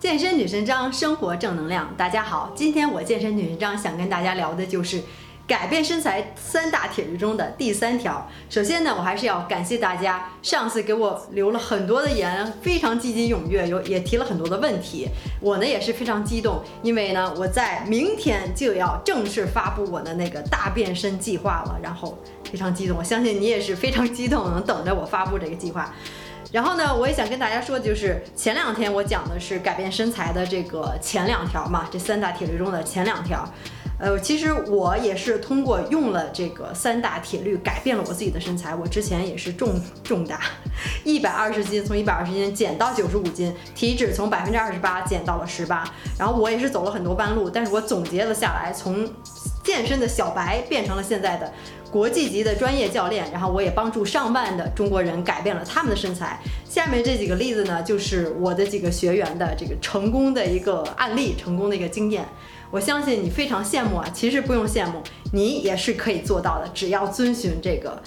健身女神张，生活正能量。大家好，今天我健身女神张想跟大家聊的就是改变身材三大铁律中的第三条。首先呢，我还是要感谢大家，上次给我留了很多的言，非常积极踊跃，有也提了很多的问题。我呢也是非常激动，因为呢我在明天就要正式发布我的那个大变身计划了，然后非常激动。我相信你也是非常激动，能等着我发布这个计划。然后呢，我也想跟大家说，就是前两天我讲的是改变身材的这个前两条嘛，这三大铁律中的前两条。呃，其实我也是通过用了这个三大铁律改变了我自己的身材。我之前也是重重大，一百二十斤，从一百二十斤减到九十五斤，体脂从百分之二十八减到了十八。然后我也是走了很多弯路，但是我总结了下来，从健身的小白变成了现在的。国际级的专业教练，然后我也帮助上万的中国人改变了他们的身材。下面这几个例子呢，就是我的几个学员的这个成功的一个案例，成功的一个经验。我相信你非常羡慕啊，其实不用羡慕，你也是可以做到的，只要遵循这个。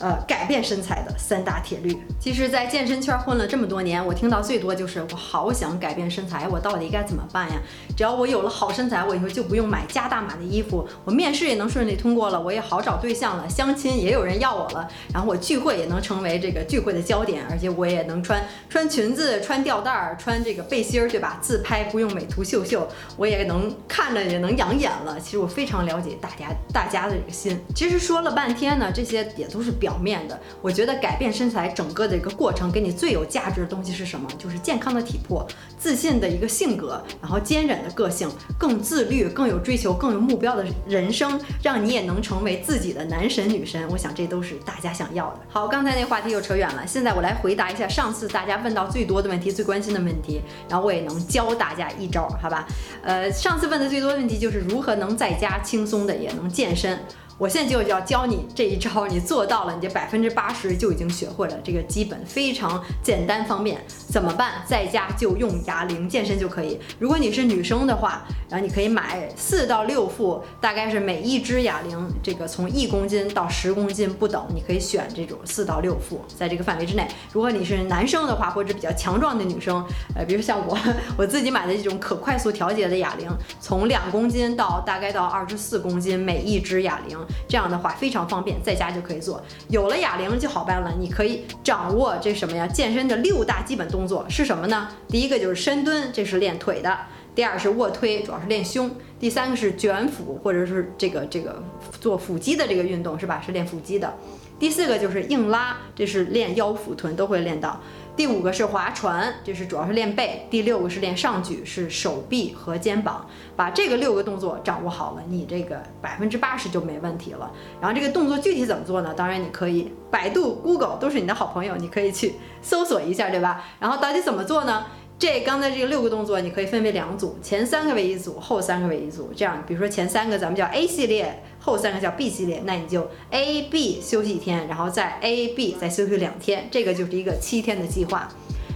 呃，改变身材的三大铁律。其实，在健身圈混了这么多年，我听到最多就是我好想改变身材，我到底该怎么办呀？只要我有了好身材，我以后就不用买加大码的衣服，我面试也能顺利通过了，我也好找对象了，相亲也有人要我了，然后我聚会也能成为这个聚会的焦点，而且我也能穿穿裙子、穿吊带儿、穿这个背心儿，对吧？自拍不用美图秀秀，我也能看着也能养眼了。其实我非常了解大家大家的这个心。其实说了半天呢，这些也都是。表面的，我觉得改变身材整个的一个过程，给你最有价值的东西是什么？就是健康的体魄、自信的一个性格，然后坚韧的个性，更自律、更有追求、更有目标的人生，让你也能成为自己的男神女神。我想这都是大家想要的。好，刚才那话题又扯远了，现在我来回答一下上次大家问到最多的问题、最关心的问题，然后我也能教大家一招，好吧？呃，上次问的最多的问题就是如何能在家轻松的也能健身。我现在就要教你这一招，你做到了，你这百分之八十就已经学会了。这个基本非常简单方便，怎么办？在家就用哑铃健身就可以。如果你是女生的话，然后你可以买四到六副，大概是每一只哑铃这个从一公斤到十公斤不等，你可以选这种四到六副，在这个范围之内。如果你是男生的话，或者比较强壮的女生，呃，比如像我，我自己买的这种可快速调节的哑铃，从两公斤到大概到二十四公斤每一只哑铃。这样的话非常方便，在家就可以做。有了哑铃就好办了，你可以掌握这什么呀？健身的六大基本动作是什么呢？第一个就是深蹲，这是练腿的；第二是卧推，主要是练胸；第三个是卷腹，或者是这个这个做腹肌的这个运动是吧？是练腹肌的。第四个就是硬拉，这是练腰腹臀都会练到。第五个是划船，这是主要是练背；第六个是练上举，是手臂和肩膀。把这个六个动作掌握好了，你这个百分之八十就没问题了。然后这个动作具体怎么做呢？当然你可以百度、Google 都是你的好朋友，你可以去搜索一下，对吧？然后到底怎么做呢？这刚才这个六个动作，你可以分为两组，前三个为一组，后三个为一组。这样，比如说前三个咱们叫 A 系列，后三个叫 B 系列，那你就 A、B 休息一天，然后再 A、B 再休息两天，这个就是一个七天的计划。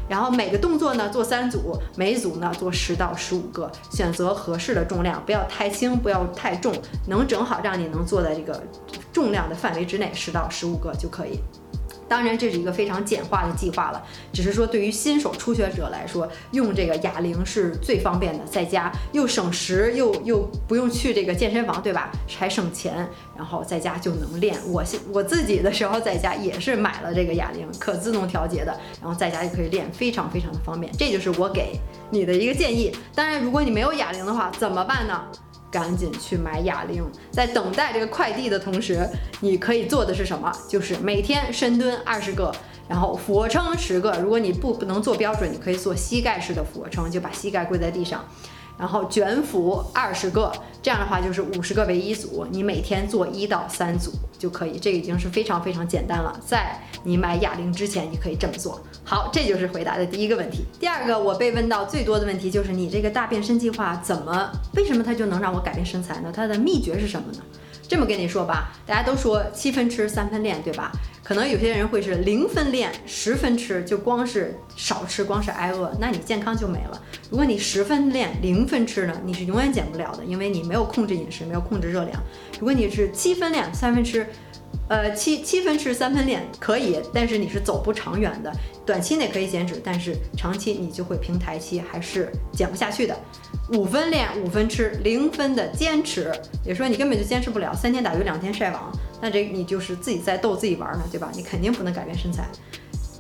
然后每个动作呢做三组，每组呢做十到十五个，选择合适的重量，不要太轻，不要太重，能正好让你能做在这个重量的范围之内，十到十五个就可以。当然，这是一个非常简化的计划了。只是说，对于新手初学者来说，用这个哑铃是最方便的，在家又省时，又又不用去这个健身房，对吧？还省钱，然后在家就能练。我我自己的时候在家也是买了这个哑铃，可自动调节的，然后在家就可以练，非常非常的方便。这就是我给你的一个建议。当然，如果你没有哑铃的话，怎么办呢？赶紧去买哑铃，在等待这个快递的同时，你可以做的是什么？就是每天深蹲二十个，然后俯卧撑十个。如果你不不能做标准，你可以做膝盖式的俯卧撑，就把膝盖跪在地上。然后卷腹二十个，这样的话就是五十个为一组，你每天做一到三组就可以，这已经是非常非常简单了。在你买哑铃之前，你可以这么做。好，这就是回答的第一个问题。第二个我被问到最多的问题就是你这个大变身计划怎么，为什么它就能让我改变身材呢？它的秘诀是什么呢？这么跟你说吧，大家都说七分吃三分练，对吧？可能有些人会是零分练十分吃，就光是少吃，光是挨饿，那你健康就没了。如果你十分练零分吃呢，你是永远减不了的，因为你没有控制饮食，没有控制热量。如果你是七分练三分吃，呃，七七分吃三分练可以，但是你是走不长远的。短期内可以减脂，但是长期你就会平台期，还是减不下去的。五分练五分吃，零分的坚持，也说你根本就坚持不了，三天打鱼两天晒网，那这你就是自己在逗自己玩呢，对吧？你肯定不能改变身材。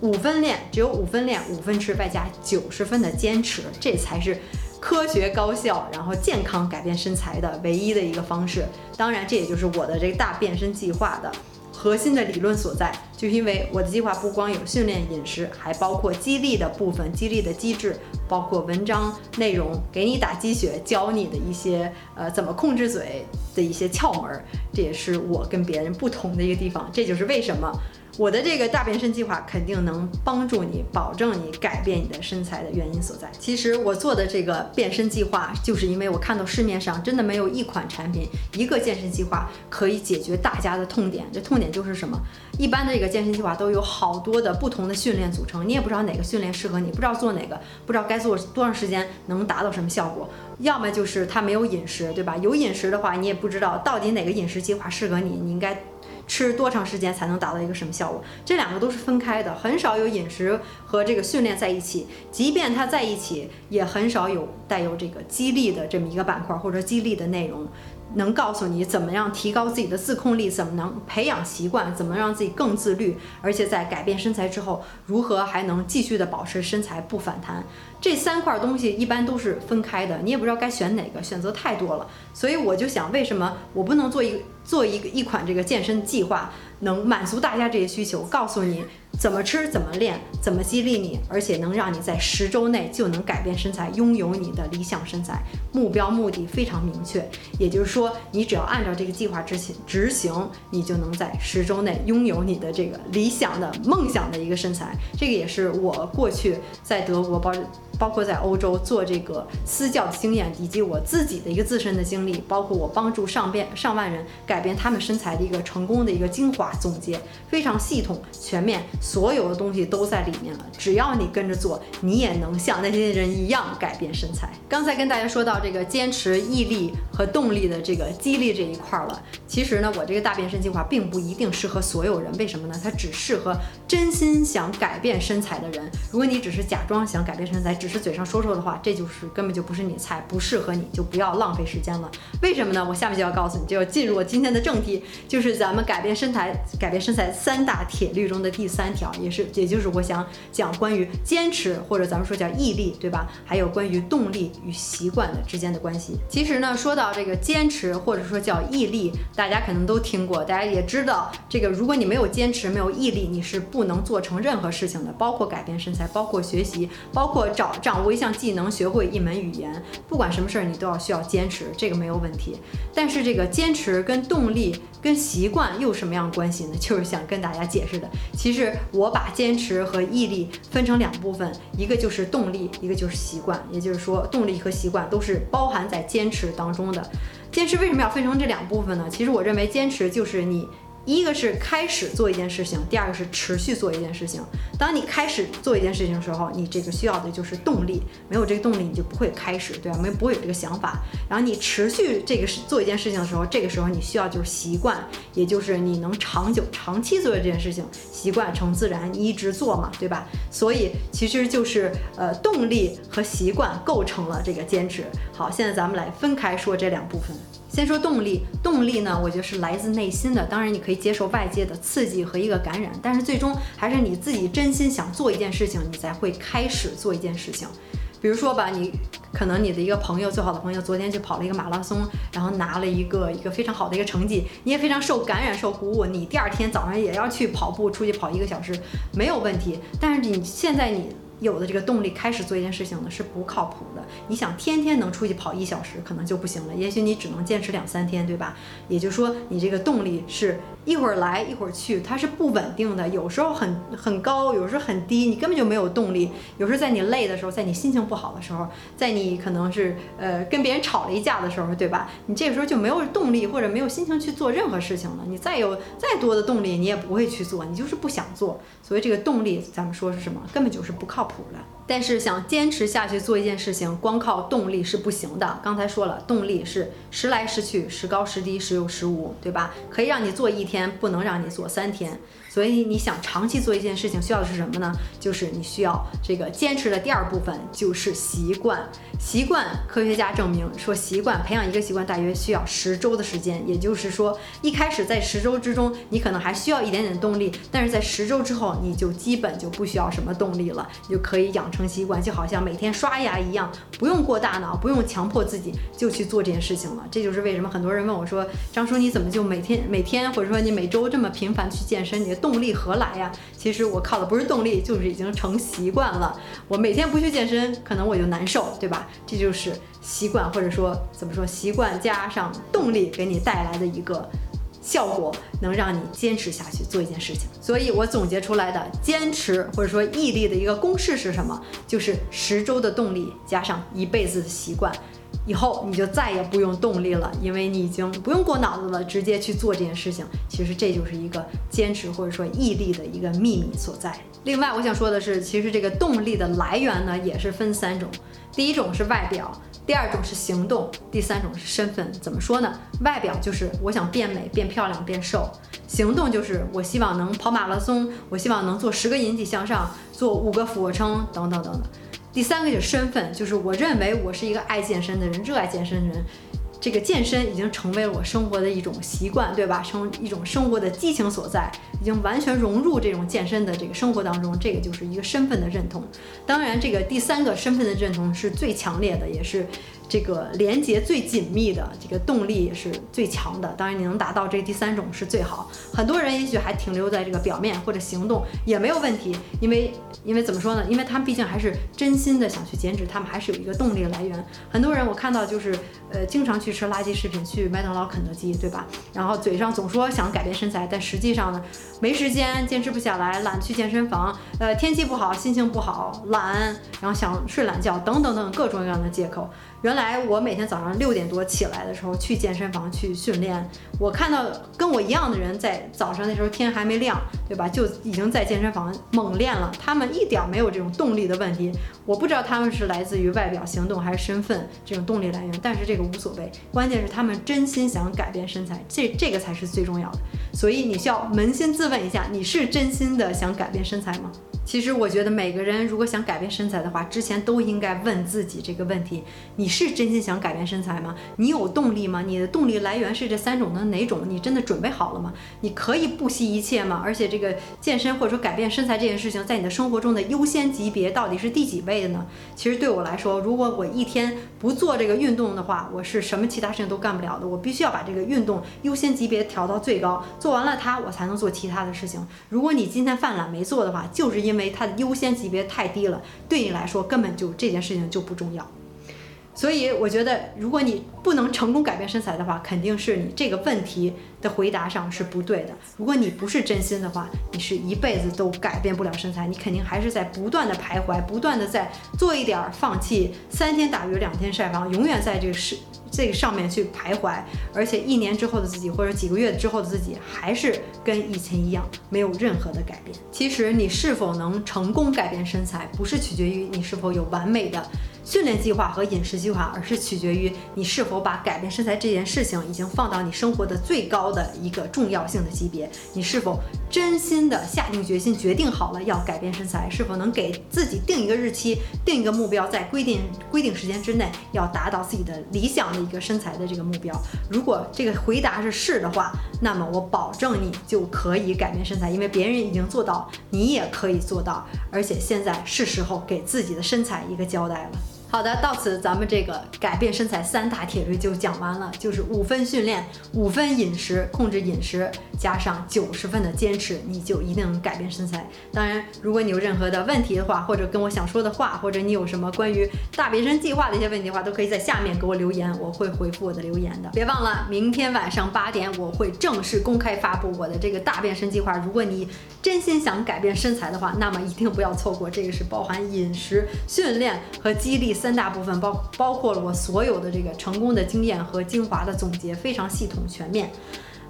五分练只有五分练五分吃，外加九十分的坚持，这才是。科学高效，然后健康改变身材的唯一的一个方式。当然，这也就是我的这个大变身计划的核心的理论所在。就因为我的计划不光有训练、饮食，还包括激励的部分、激励的机制，包括文章内容，给你打鸡血，教你的一些呃怎么控制嘴的一些窍门。这也是我跟别人不同的一个地方。这就是为什么。我的这个大变身计划肯定能帮助你，保证你改变你的身材的原因所在。其实我做的这个变身计划，就是因为我看到市面上真的没有一款产品，一个健身计划可以解决大家的痛点。这痛点就是什么？一般的这个健身计划都有好多的不同的训练组成，你也不知道哪个训练适合你，不知道做哪个，不知道该做多长时间能达到什么效果。要么就是它没有饮食，对吧？有饮食的话，你也不知道到底哪个饮食计划适合你，你应该。吃多长时间才能达到一个什么效果？这两个都是分开的，很少有饮食和这个训练在一起。即便它在一起，也很少有带有这个激励的这么一个板块或者激励的内容。能告诉你怎么样提高自己的自控力，怎么能培养习惯，怎么让自己更自律，而且在改变身材之后，如何还能继续的保持身材不反弹？这三块东西一般都是分开的，你也不知道该选哪个，选择太多了。所以我就想，为什么我不能做一做一个一款这个健身计划，能满足大家这些需求，告诉你。怎么吃，怎么练，怎么激励你，而且能让你在十周内就能改变身材，拥有你的理想身材。目标目的非常明确，也就是说，你只要按照这个计划执行执行，你就能在十周内拥有你的这个理想的梦想的一个身材。这个也是我过去在德国包。包括在欧洲做这个私教经验，以及我自己的一个自身的经历，包括我帮助上变上万人改变他们身材的一个成功的一个精华总结，非常系统全面，所有的东西都在里面了。只要你跟着做，你也能像那些人一样改变身材。刚才跟大家说到这个坚持、毅力和动力的这个激励这一块了，其实呢，我这个大变身计划并不一定适合所有人，为什么呢？它只适合真心想改变身材的人。如果你只是假装想改变身材，只是嘴上说说的话，这就是根本就不是你菜，不适合你，就不要浪费时间了。为什么呢？我下面就要告诉你，就要进入我今天的正题，就是咱们改变身材、改变身材三大铁律中的第三条，也是也就是我想讲关于坚持或者咱们说叫毅力，对吧？还有关于动力与习惯的之间的关系。其实呢，说到这个坚持或者说叫毅力，大家可能都听过，大家也知道，这个如果你没有坚持、没有毅力，你是不能做成任何事情的，包括改变身材，包括学习，包括找。掌握一项技能，学会一门语言，不管什么事儿，你都要需要坚持，这个没有问题。但是这个坚持跟动力跟习惯又什么样关系呢？就是想跟大家解释的。其实我把坚持和毅力分成两部分，一个就是动力，一个就是习惯。也就是说，动力和习惯都是包含在坚持当中的。坚持为什么要分成这两部分呢？其实我认为坚持就是你。一个是开始做一件事情，第二个是持续做一件事情。当你开始做一件事情的时候，你这个需要的就是动力，没有这个动力，你就不会开始，对吧？没不会有这个想法。然后你持续这个是做一件事情的时候，这个时候你需要就是习惯，也就是你能长久、长期做这件事情，习惯成自然，你一直做嘛，对吧？所以其实就是呃，动力和习惯构成了这个坚持。好，现在咱们来分开说这两部分。先说动力，动力呢，我觉得是来自内心的。当然，你可以接受外界的刺激和一个感染，但是最终还是你自己真心想做一件事情，你才会开始做一件事情。比如说吧，你可能你的一个朋友，最好的朋友，昨天去跑了一个马拉松，然后拿了一个一个非常好的一个成绩，你也非常受感染、受鼓舞，你第二天早上也要去跑步，出去跑一个小时，没有问题。但是你现在你。有的这个动力开始做一件事情呢是不靠谱的。你想天天能出去跑一小时，可能就不行了。也许你只能坚持两三天，对吧？也就是说，你这个动力是一会儿来一会儿去，它是不稳定的。有时候很很高，有时候很低，你根本就没有动力。有时候在你累的时候，在你心情不好的时候，在你可能是呃跟别人吵了一架的时候，对吧？你这个时候就没有动力或者没有心情去做任何事情了。你再有再多的动力，你也不会去做，你就是不想做。所以这个动力，咱们说是什么？根本就是不靠谱的。但是想坚持下去做一件事情，光靠动力是不行的。刚才说了，动力是时来时去，时高时低，时有时无，对吧？可以让你做一天，不能让你做三天。所以你想长期做一件事情，需要的是什么呢？就是你需要这个坚持的第二部分，就是习惯。习惯，科学家证明说，习惯培养一个习惯大约需要十周的时间。也就是说，一开始在十周之中，你可能还需要一点点动力，但是在十周之后，你就基本就不需要什么动力了，你就可以养成习惯，就好像每天刷牙一样，不用过大脑，不用强迫自己就去做这件事情了。这就是为什么很多人问我说，张叔你怎么就每天每天或者说你每周这么频繁去健身？你的动动力何来呀？其实我靠的不是动力，就是已经成习惯了。我每天不去健身，可能我就难受，对吧？这就是习惯，或者说怎么说，习惯加上动力给你带来的一个效果，能让你坚持下去做一件事情。所以我总结出来的坚持或者说毅力的一个公式是什么？就是十周的动力加上一辈子的习惯。以后你就再也不用动力了，因为你已经不用过脑子了，直接去做这件事情。其实这就是一个坚持或者说毅力的一个秘密所在。另外，我想说的是，其实这个动力的来源呢，也是分三种。第一种是外表，第二种是行动，第三种是身份。怎么说呢？外表就是我想变美、变漂亮、变瘦；行动就是我希望能跑马拉松，我希望能做十个引体向上，做五个俯卧撑，等等等等。第三个就是身份，就是我认为我是一个爱健身的人，热爱健身的人。这个健身已经成为了我生活的一种习惯，对吧？成一种生活的激情所在，已经完全融入这种健身的这个生活当中。这个就是一个身份的认同。当然，这个第三个身份的认同是最强烈的，也是。这个连接最紧密的，这个动力也是最强的。当然，你能达到这第三种是最好。很多人也许还停留在这个表面或者行动也没有问题，因为因为怎么说呢？因为他们毕竟还是真心的想去减脂，他们还是有一个动力来源。很多人我看到就是呃，经常去吃垃圾食品，去麦当劳、肯德基，对吧？然后嘴上总说想改变身材，但实际上呢，没时间，坚持不下来，懒去健身房，呃，天气不好，心情不好，懒，然后想睡懒觉，等等等各种各样的借口。原来我每天早上六点多起来的时候去健身房去训练，我看到跟我一样的人在早上那时候天还没亮，对吧？就已经在健身房猛练了。他们一点没有这种动力的问题，我不知道他们是来自于外表行动还是身份这种动力来源，但是这个无所谓，关键是他们真心想改变身材，这这个才是最重要的。所以你需要扪心自问一下，你是真心的想改变身材吗？其实我觉得每个人如果想改变身材的话，之前都应该问自己这个问题：你是真心想改变身材吗？你有动力吗？你的动力来源是这三种的哪种？你真的准备好了吗？你可以不惜一切吗？而且这个健身或者说改变身材这件事情，在你的生活中的优先级别到底是第几位的呢？其实对我来说，如果我一天不做这个运动的话，我是什么其他事情都干不了的。我必须要把这个运动优先级别调到最高，做完了它，我才能做其他的事情。如果你今天犯懒没做的话，就是因为。因为它的优先级别太低了，对你来说根本就这件事情就不重要。所以我觉得，如果你不能成功改变身材的话，肯定是你这个问题的回答上是不对的。如果你不是真心的话，你是一辈子都改变不了身材，你肯定还是在不断的徘徊，不断的在做一点放弃，三天打鱼两天晒网，永远在这个是。这个上面去徘徊，而且一年之后的自己，或者几个月之后的自己，还是跟以前一样，没有任何的改变。其实你是否能成功改变身材，不是取决于你是否有完美的。训练计划和饮食计划，而是取决于你是否把改变身材这件事情已经放到你生活的最高的一个重要性的级别。你是否真心的下定决心，决定好了要改变身材？是否能给自己定一个日期，定一个目标，在规定规定时间之内要达到自己的理想的一个身材的这个目标？如果这个回答是是的话，那么我保证你就可以改变身材，因为别人已经做到，你也可以做到。而且现在是时候给自己的身材一个交代了。好的，到此咱们这个改变身材三大铁律就讲完了，就是五分训练，五分饮食，控制饮食，加上九十分的坚持，你就一定能改变身材。当然，如果你有任何的问题的话，或者跟我想说的话，或者你有什么关于大变身计划的一些问题的话，都可以在下面给我留言，我会回复我的留言的。别忘了，明天晚上八点我会正式公开发布我的这个大变身计划。如果你真心想改变身材的话，那么一定不要错过。这个是包含饮食、训练和激励。三大部分包包括了我所有的这个成功的经验和精华的总结，非常系统全面。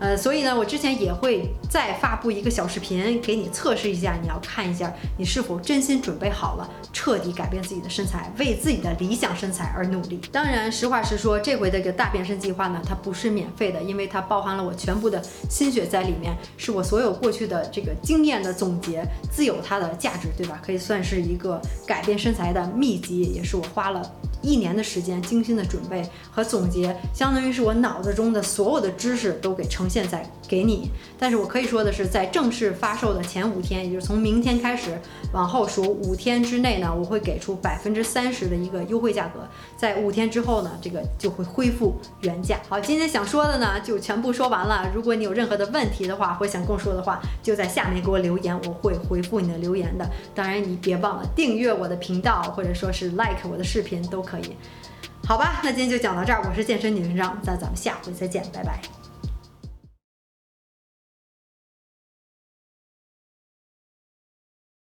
呃，所以呢，我之前也会再发布一个小视频给你测试一下，你要看一下你是否真心准备好了，彻底改变自己的身材，为自己的理想身材而努力。当然，实话实说，这回的这个大变身计划呢，它不是免费的，因为它包含了我全部的心血在里面，是我所有过去的这个经验的总结，自有它的价值，对吧？可以算是一个改变身材的秘籍，也是我花了。一年的时间，精心的准备和总结，相当于是我脑子中的所有的知识都给呈现在给你。但是我可以说的是，在正式发售的前五天，也就是从明天开始往后数五天之内呢，我会给出百分之三十的一个优惠价格。在五天之后呢，这个就会恢复原价。好，今天想说的呢就全部说完了。如果你有任何的问题的话，或想跟我说的话，就在下面给我留言，我会回复你的留言的。当然，你别忘了订阅我的频道，或者说是 like 我的视频都可以。好吧，那今天就讲到这儿。我是健身女文章，那咱们下回再见，拜拜。